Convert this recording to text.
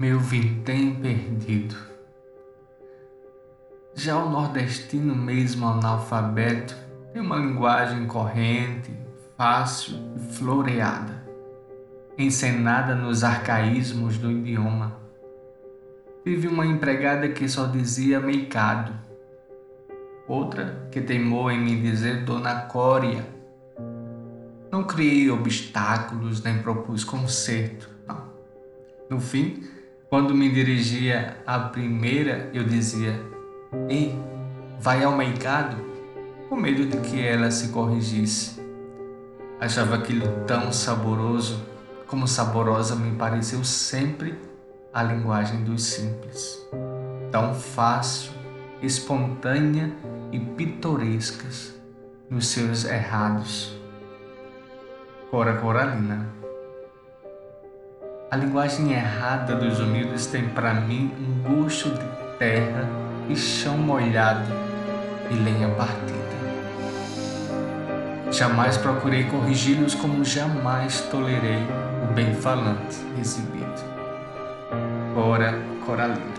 meu vintém perdido. Já o nordestino, mesmo analfabeto, tem uma linguagem corrente, fácil e floreada, encenada nos arcaísmos do idioma. Tive uma empregada que só dizia meicado, outra que teimou em me dizer dona Cória. Não criei obstáculos nem propus conserto, não. No fim, quando me dirigia à primeira, eu dizia: Ei, vai ao mercado? Com medo de que ela se corrigisse. Achava aquilo tão saboroso, como saborosa me pareceu sempre a linguagem dos simples. Tão fácil, espontânea e pitorescas nos seus errados. Cora Coralina a linguagem errada dos humildes tem para mim um gosto de terra e chão molhado e lenha partida. Jamais procurei corrigi-los como jamais tolerei o bem-falante exibido. Ora, Coralina.